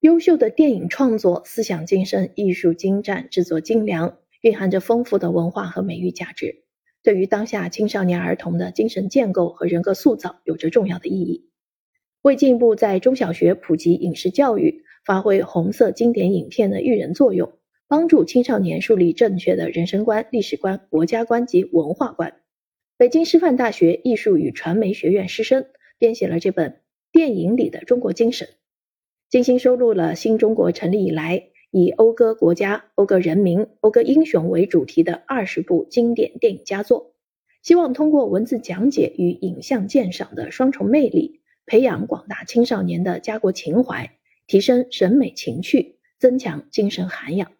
优秀的电影创作，思想精深，艺术精湛，制作精良，蕴含着丰富的文化和美育价值，对于当下青少年儿童的精神建构和人格塑造有着重要的意义。为进一步在中小学普及影视教育，发挥红色经典影片的育人作用，帮助青少年树立正确的人生观、历史观、国家观及文化观，北京师范大学艺术与传媒学院师生编写了这本《电影里的中国精神》。精心收录了新中国成立以来以讴歌国家、讴歌人民、讴歌英雄为主题的二十部经典电影佳作，希望通过文字讲解与影像鉴赏的双重魅力，培养广大青少年的家国情怀，提升审美情趣，增强精神涵养。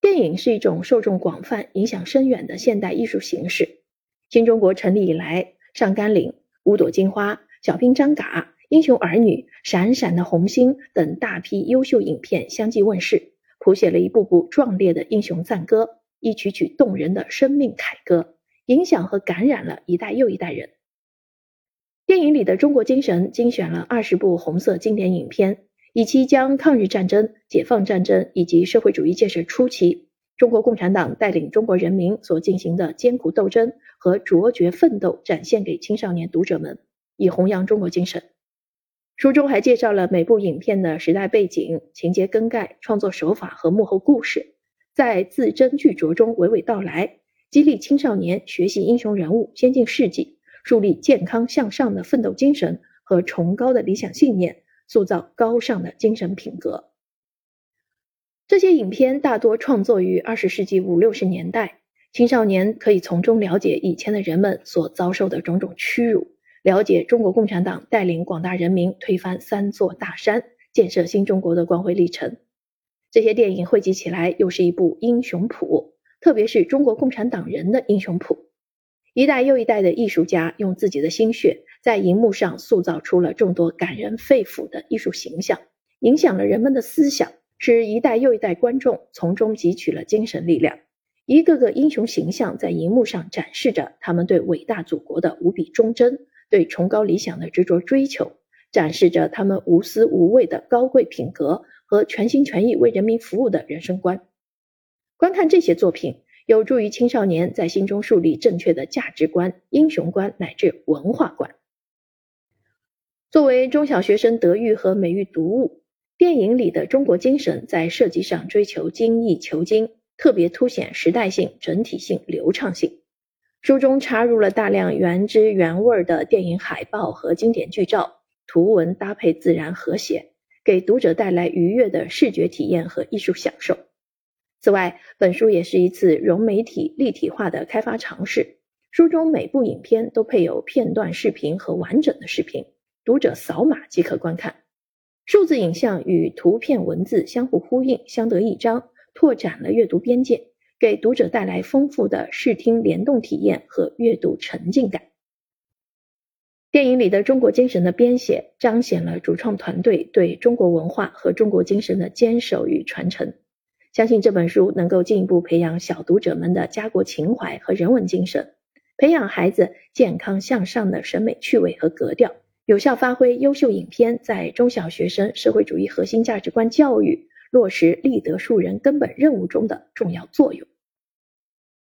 电影是一种受众广泛、影响深远的现代艺术形式。新中国成立以来，《上甘岭》《五朵金花》《小兵张嘎》。英雄儿女、闪闪的红星等大批优秀影片相继问世，谱写了一部部壮烈的英雄赞歌，一曲曲动人的生命凯歌，影响和感染了一代又一代人。电影里的中国精神精选了二十部红色经典影片，以期将抗日战争、解放战争以及社会主义建设初期中国共产党带领中国人民所进行的艰苦斗争和卓绝奋斗展现给青少年读者们，以弘扬中国精神。书中还介绍了每部影片的时代背景、情节更改、创作手法和幕后故事，在字斟句酌中娓娓道来，激励青少年学习英雄人物、先进事迹，树立健康向上的奋斗精神和崇高的理想信念，塑造高尚的精神品格。这些影片大多创作于二十世纪五六十年代，青少年可以从中了解以前的人们所遭受的种种屈辱。了解中国共产党带领广大人民推翻三座大山、建设新中国的光辉历程，这些电影汇集起来又是一部英雄谱，特别是中国共产党人的英雄谱。一代又一代的艺术家用自己的心血，在荧幕上塑造出了众多感人肺腑的艺术形象，影响了人们的思想，使一代又一代观众从中汲取了精神力量。一个个英雄形象在荧幕上展示着他们对伟大祖国的无比忠贞。对崇高理想的执着追求，展示着他们无私无畏的高贵品格和全心全意为人民服务的人生观。观看这些作品，有助于青少年在心中树立正确的价值观、英雄观乃至文化观。作为中小学生德育和美育读物，电影里的中国精神在设计上追求精益求精，特别凸显时代性、整体性、流畅性。书中插入了大量原汁原味的电影海报和经典剧照，图文搭配自然和谐，给读者带来愉悦的视觉体验和艺术享受。此外，本书也是一次融媒体立体化的开发尝试。书中每部影片都配有片段视频和完整的视频，读者扫码即可观看。数字影像与图片文字相互呼应，相得益彰，拓展了阅读边界。给读者带来丰富的视听联动体验和阅读沉浸感。电影里的中国精神的编写，彰显了主创团队对中国文化和中国精神的坚守与传承。相信这本书能够进一步培养小读者们的家国情怀和人文精神，培养孩子健康向上的审美趣味和格调，有效发挥优秀影片在中小学生社会主义核心价值观教育。落实立德树人根本任务中的重要作用。